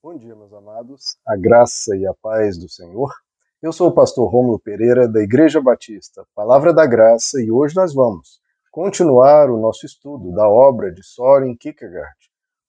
Bom dia, meus amados. A graça e a paz do Senhor. Eu sou o pastor Rômulo Pereira, da Igreja Batista, Palavra da Graça, e hoje nós vamos continuar o nosso estudo da obra de Soren Kierkegaard,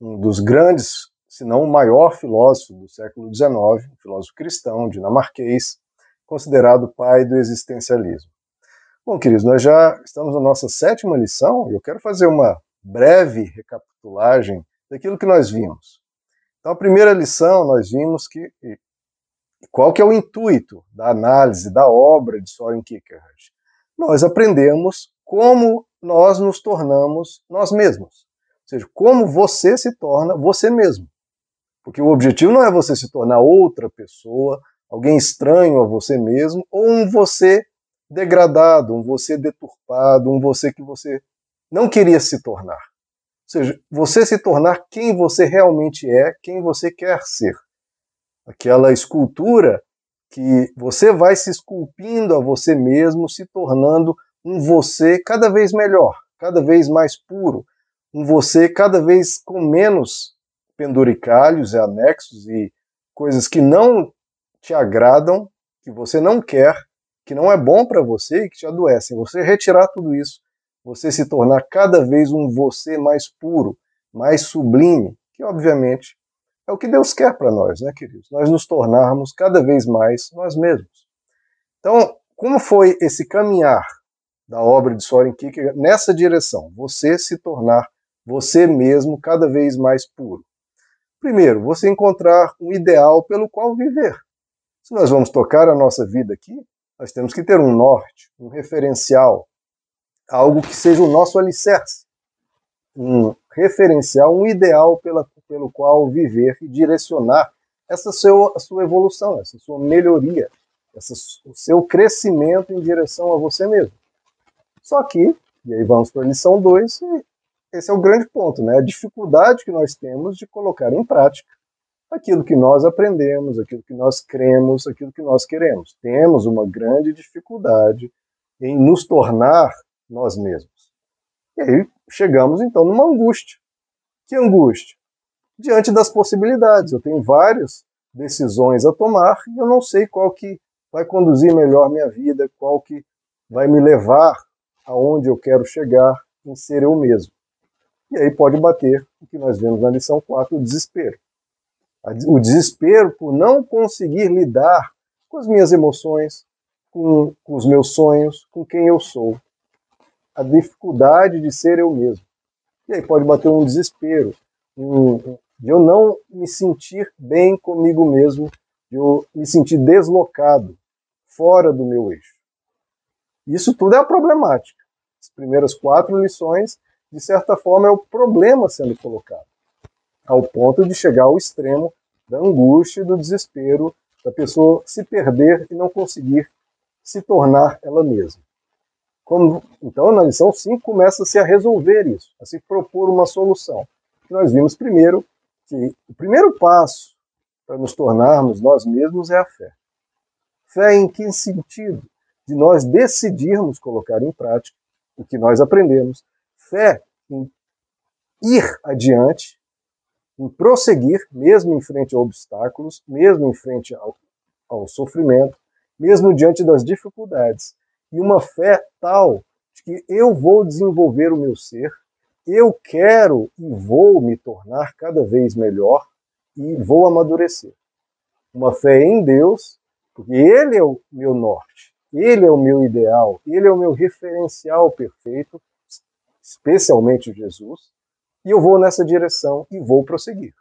um dos grandes, se não o maior filósofo do século XIX, um filósofo cristão, dinamarquês, considerado pai do existencialismo. Bom, queridos, nós já estamos na nossa sétima lição e eu quero fazer uma breve recapitulagem daquilo que nós vimos. Então, a primeira lição nós vimos que qual que é o intuito da análise da obra de Soren Kierkegaard? Nós aprendemos como nós nos tornamos nós mesmos. Ou seja, como você se torna você mesmo. Porque o objetivo não é você se tornar outra pessoa, alguém estranho a você mesmo, ou um você degradado, um você deturpado, um você que você não queria se tornar seja, você se tornar quem você realmente é, quem você quer ser. Aquela escultura que você vai se esculpindo a você mesmo, se tornando um você cada vez melhor, cada vez mais puro, um você cada vez com menos penduricalhos e anexos e coisas que não te agradam, que você não quer, que não é bom para você e que te adoecem. Você retirar tudo isso você se tornar cada vez um você mais puro, mais sublime, que obviamente é o que Deus quer para nós, né, queridos? Nós nos tornarmos cada vez mais nós mesmos. Então, como foi esse caminhar da obra de Soren Kierkegaard nessa direção? Você se tornar você mesmo cada vez mais puro. Primeiro, você encontrar um ideal pelo qual viver. Se nós vamos tocar a nossa vida aqui, nós temos que ter um norte, um referencial, algo que seja o nosso alicerce, um referencial, um ideal pela, pelo qual viver e direcionar essa seu, sua evolução, essa sua melhoria, essa, o seu crescimento em direção a você mesmo. Só que, e aí vamos para a lição 2, esse é o grande ponto, né? a dificuldade que nós temos de colocar em prática aquilo que nós aprendemos, aquilo que nós cremos, aquilo que nós queremos. Temos uma grande dificuldade em nos tornar nós mesmos. E aí chegamos então numa angústia. Que angústia? Diante das possibilidades. Eu tenho várias decisões a tomar e eu não sei qual que vai conduzir melhor minha vida, qual que vai me levar aonde eu quero chegar em ser eu mesmo. E aí pode bater o que nós vemos na lição 4, o desespero. O desespero por não conseguir lidar com as minhas emoções, com, com os meus sonhos, com quem eu sou a dificuldade de ser eu mesmo. E aí pode bater um desespero, um, de eu não me sentir bem comigo mesmo, de eu me sentir deslocado, fora do meu eixo. Isso tudo é a problemática. As primeiras quatro lições, de certa forma, é o problema sendo colocado, ao ponto de chegar ao extremo da angústia e do desespero da pessoa se perder e não conseguir se tornar ela mesma. Então, na lição 5, começa-se a resolver isso, a se propor uma solução. Nós vimos primeiro que o primeiro passo para nos tornarmos nós mesmos é a fé. Fé em que sentido? De nós decidirmos colocar em prática o que nós aprendemos. Fé em ir adiante, em prosseguir, mesmo em frente a obstáculos, mesmo em frente ao, ao sofrimento, mesmo diante das dificuldades e uma fé tal de que eu vou desenvolver o meu ser, eu quero e vou me tornar cada vez melhor e vou amadurecer. Uma fé em Deus, porque Ele é o meu norte, Ele é o meu ideal, Ele é o meu referencial perfeito, especialmente Jesus, e eu vou nessa direção e vou prosseguir.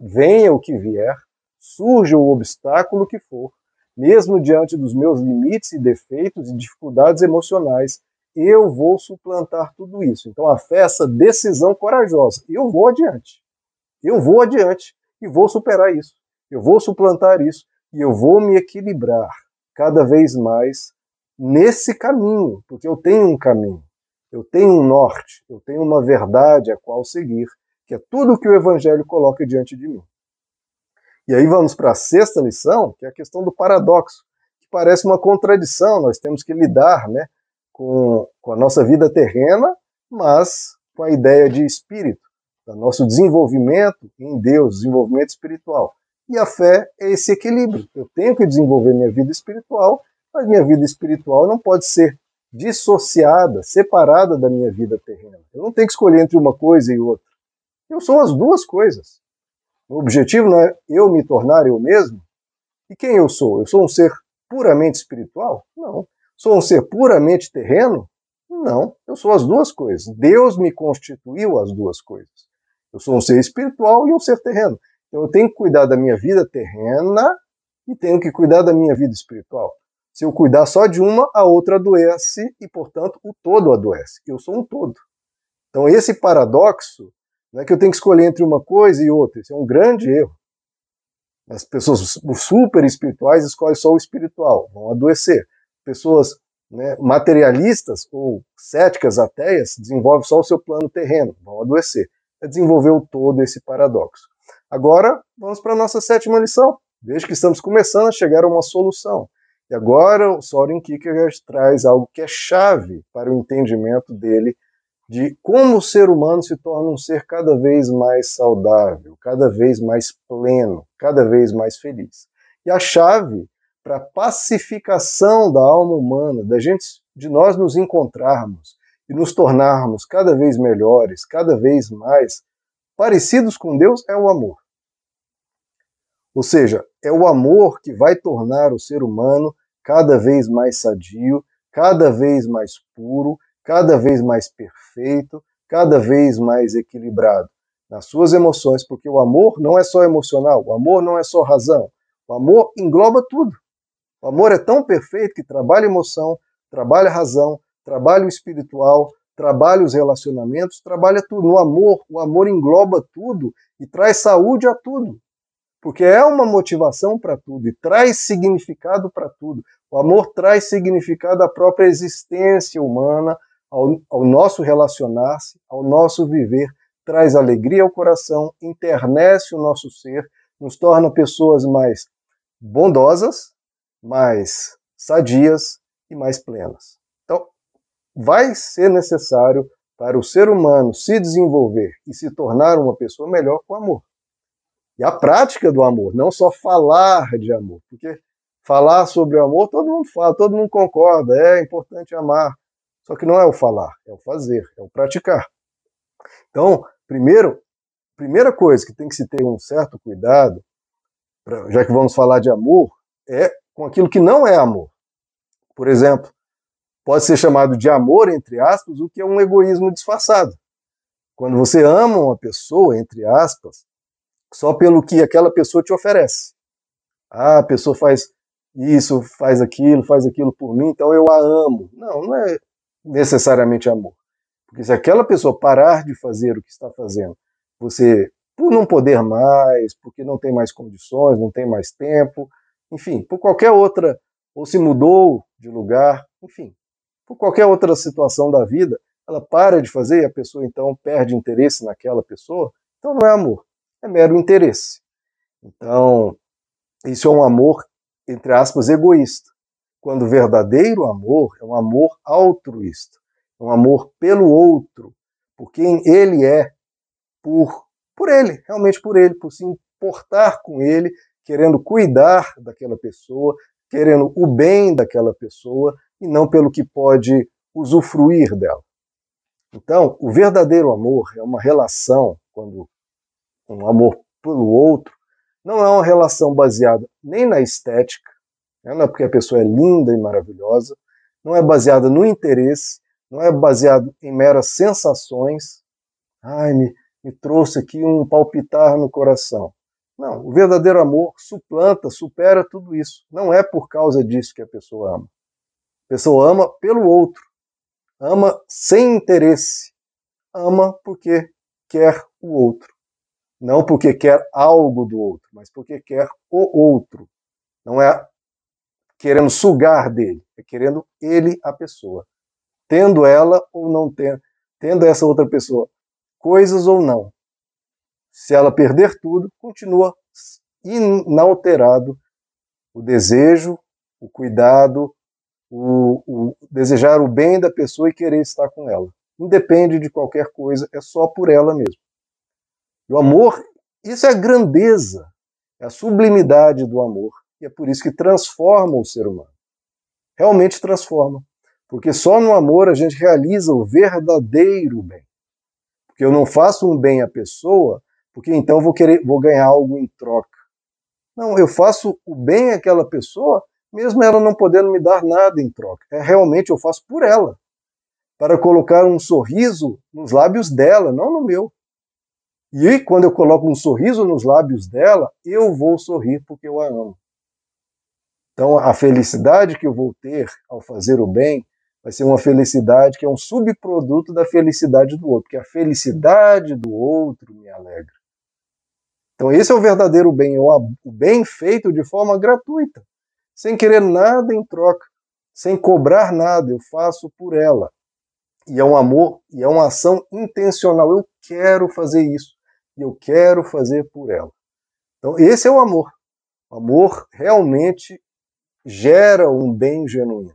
Venha o que vier, surja o obstáculo que for, mesmo diante dos meus limites e defeitos e dificuldades emocionais, eu vou suplantar tudo isso. Então a fé é essa decisão corajosa. Eu vou adiante. Eu vou adiante e vou superar isso. Eu vou suplantar isso e eu vou me equilibrar cada vez mais nesse caminho, porque eu tenho um caminho, eu tenho um norte, eu tenho uma verdade a qual seguir, que é tudo que o evangelho coloca diante de mim. E aí vamos para a sexta lição, que é a questão do paradoxo, que parece uma contradição. Nós temos que lidar né, com, com a nossa vida terrena, mas com a ideia de espírito. da nosso desenvolvimento em Deus, desenvolvimento espiritual. E a fé é esse equilíbrio. Eu tenho que desenvolver minha vida espiritual, mas minha vida espiritual não pode ser dissociada, separada da minha vida terrena. Eu não tenho que escolher entre uma coisa e outra. Eu sou as duas coisas. O objetivo não é eu me tornar eu mesmo. E quem eu sou? Eu sou um ser puramente espiritual? Não. Sou um ser puramente terreno? Não. Eu sou as duas coisas. Deus me constituiu as duas coisas. Eu sou um ser espiritual e um ser terreno. Então eu tenho que cuidar da minha vida terrena e tenho que cuidar da minha vida espiritual. Se eu cuidar só de uma, a outra adoece e, portanto, o todo adoece. Eu sou um todo. Então, esse paradoxo não é que eu tenho que escolher entre uma coisa e outra. Isso é um grande erro. As pessoas super espirituais escolhem só o espiritual, vão adoecer. Pessoas né, materialistas ou céticas, ateias, desenvolvem só o seu plano terreno, vão adoecer. É desenvolver o todo esse paradoxo. Agora, vamos para a nossa sétima lição. Desde que estamos começando a chegar a uma solução. E agora o Soren Kierkegaard traz algo que é chave para o entendimento dele de como o ser humano se torna um ser cada vez mais saudável, cada vez mais pleno, cada vez mais feliz. E a chave para a pacificação da alma humana, da gente, de nós nos encontrarmos e nos tornarmos cada vez melhores, cada vez mais parecidos com Deus, é o amor. Ou seja, é o amor que vai tornar o ser humano cada vez mais sadio, cada vez mais puro, cada vez mais perfeito, cada vez mais equilibrado nas suas emoções, porque o amor não é só emocional, o amor não é só razão, o amor engloba tudo. O amor é tão perfeito que trabalha emoção, trabalha razão, trabalha o espiritual, trabalha os relacionamentos, trabalha tudo. No amor, o amor engloba tudo e traz saúde a tudo. Porque é uma motivação para tudo e traz significado para tudo. O amor traz significado à própria existência humana, ao, ao nosso relacionar-se, ao nosso viver, traz alegria ao coração, internece o nosso ser, nos torna pessoas mais bondosas, mais sadias e mais plenas. Então, vai ser necessário para o ser humano se desenvolver e se tornar uma pessoa melhor com amor. E a prática do amor, não só falar de amor, porque falar sobre o amor todo mundo fala, todo mundo concorda, é importante amar. Só que não é o falar, é o fazer, é o praticar. Então, primeiro, primeira coisa que tem que se ter um certo cuidado, já que vamos falar de amor, é com aquilo que não é amor. Por exemplo, pode ser chamado de amor, entre aspas, o que é um egoísmo disfarçado. Quando você ama uma pessoa, entre aspas, só pelo que aquela pessoa te oferece. Ah, a pessoa faz isso, faz aquilo, faz aquilo por mim, então eu a amo. Não, não é necessariamente amor. Porque se aquela pessoa parar de fazer o que está fazendo, você, por não poder mais, porque não tem mais condições, não tem mais tempo, enfim, por qualquer outra, ou se mudou de lugar, enfim, por qualquer outra situação da vida, ela para de fazer e a pessoa então perde interesse naquela pessoa, então não é amor, é mero interesse. Então, isso é um amor, entre aspas, egoísta. Quando o verdadeiro amor é um amor altruísta, é um amor pelo outro, por quem ele é, por, por ele, realmente por ele, por se importar com ele querendo cuidar daquela pessoa, querendo o bem daquela pessoa e não pelo que pode usufruir dela. Então, o verdadeiro amor é uma relação, quando um amor pelo outro, não é uma relação baseada nem na estética, não é porque a pessoa é linda e maravilhosa, não é baseada no interesse, não é baseado em meras sensações. Ai, me, me trouxe aqui um palpitar no coração. Não, o verdadeiro amor suplanta, supera tudo isso. Não é por causa disso que a pessoa ama. A pessoa ama pelo outro. Ama sem interesse. Ama porque quer o outro. Não porque quer algo do outro, mas porque quer o outro. Não é querendo sugar dele, é querendo ele a pessoa. Tendo ela ou não tendo, tendo essa outra pessoa coisas ou não, se ela perder tudo, continua inalterado o desejo, o cuidado, o, o, desejar o bem da pessoa e querer estar com ela. Independe de qualquer coisa, é só por ela mesmo. E o amor, isso é a grandeza, é a sublimidade do amor. E é por isso que transforma o ser humano. Realmente transforma. Porque só no amor a gente realiza o verdadeiro bem. Porque eu não faço um bem à pessoa, porque então vou querer, vou ganhar algo em troca. Não, eu faço o bem àquela pessoa, mesmo ela não podendo me dar nada em troca. É realmente eu faço por ela, para colocar um sorriso nos lábios dela, não no meu. E quando eu coloco um sorriso nos lábios dela, eu vou sorrir porque eu a amo. Então, a felicidade que eu vou ter ao fazer o bem vai ser uma felicidade que é um subproduto da felicidade do outro, porque a felicidade do outro me alegra. Então, esse é o verdadeiro bem, o bem feito de forma gratuita, sem querer nada em troca, sem cobrar nada, eu faço por ela. E é um amor, e é uma ação intencional. Eu quero fazer isso, e eu quero fazer por ela. Então, esse é o amor. O amor realmente gera um bem genuíno.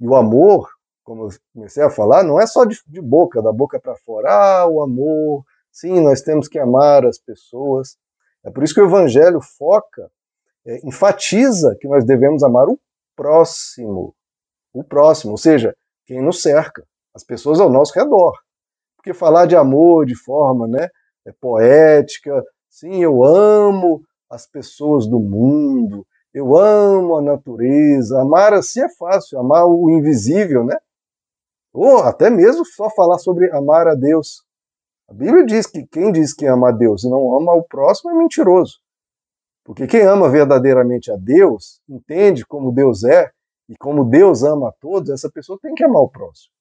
E o amor, como eu comecei a falar, não é só de, de boca, da boca para fora. Ah, o amor. Sim, nós temos que amar as pessoas. É por isso que o Evangelho foca, é, enfatiza que nós devemos amar o próximo. O próximo, ou seja, quem nos cerca, as pessoas ao nosso redor. Porque falar de amor de forma né, é poética, sim, eu amo as pessoas do mundo, eu amo a natureza. Amar assim é fácil, amar o invisível, né? Ou até mesmo só falar sobre amar a Deus. A Bíblia diz que quem diz que ama a Deus e não ama o próximo é mentiroso. Porque quem ama verdadeiramente a Deus, entende como Deus é e como Deus ama a todos, essa pessoa tem que amar o próximo.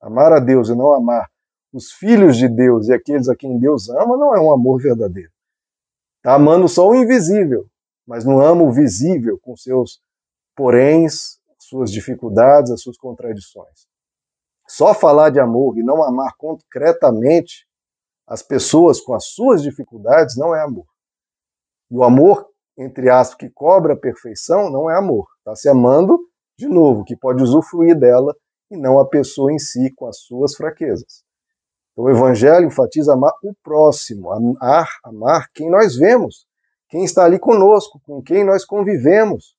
Amar a Deus e não amar os filhos de Deus e aqueles a quem Deus ama não é um amor verdadeiro. Está amando só o invisível, mas não ama o visível com seus poréns, suas dificuldades, as suas contradições. Só falar de amor e não amar concretamente as pessoas com as suas dificuldades não é amor. E o amor, entre aspas, que cobra a perfeição, não é amor. Está se amando, de novo, que pode usufruir dela e não a pessoa em si com as suas fraquezas. Então, o Evangelho enfatiza amar o próximo, amar, amar quem nós vemos, quem está ali conosco, com quem nós convivemos,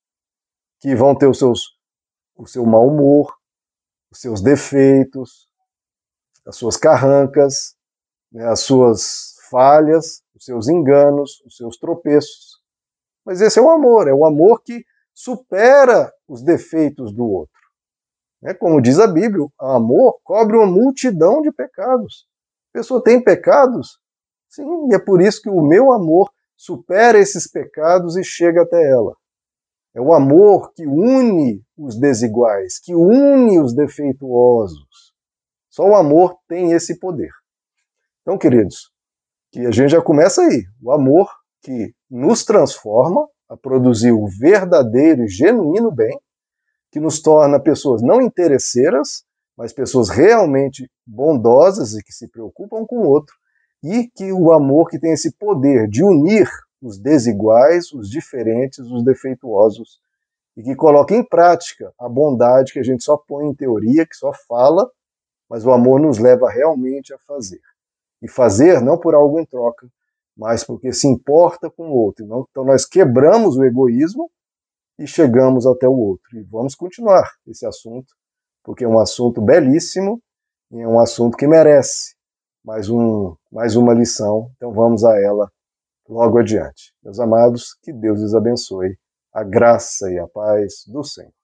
que vão ter os seus, o seu mau humor, os seus defeitos, as suas carrancas, né, as suas falhas, os seus enganos, os seus tropeços. Mas esse é o amor, é o amor que supera os defeitos do outro. É, como diz a Bíblia, o amor cobre uma multidão de pecados. A pessoa tem pecados? Sim, e é por isso que o meu amor supera esses pecados e chega até ela. É o amor que une os desiguais, que une os defeituosos. Só o amor tem esse poder. Então, queridos, que a gente já começa aí. O amor que nos transforma a produzir o verdadeiro e genuíno bem, que nos torna pessoas não interesseiras, mas pessoas realmente bondosas e que se preocupam com o outro, e que o amor que tem esse poder de unir os desiguais, os diferentes, os defeituosos, e que coloca em prática a bondade que a gente só põe em teoria, que só fala, mas o amor nos leva realmente a fazer. E fazer não por algo em troca, mas porque se importa com o outro. Então nós quebramos o egoísmo e chegamos até o outro. E vamos continuar esse assunto, porque é um assunto belíssimo e é um assunto que merece mais, um, mais uma lição, então vamos a ela logo adiante. Meus amados, que Deus lhes abençoe, a graça e a paz do Senhor.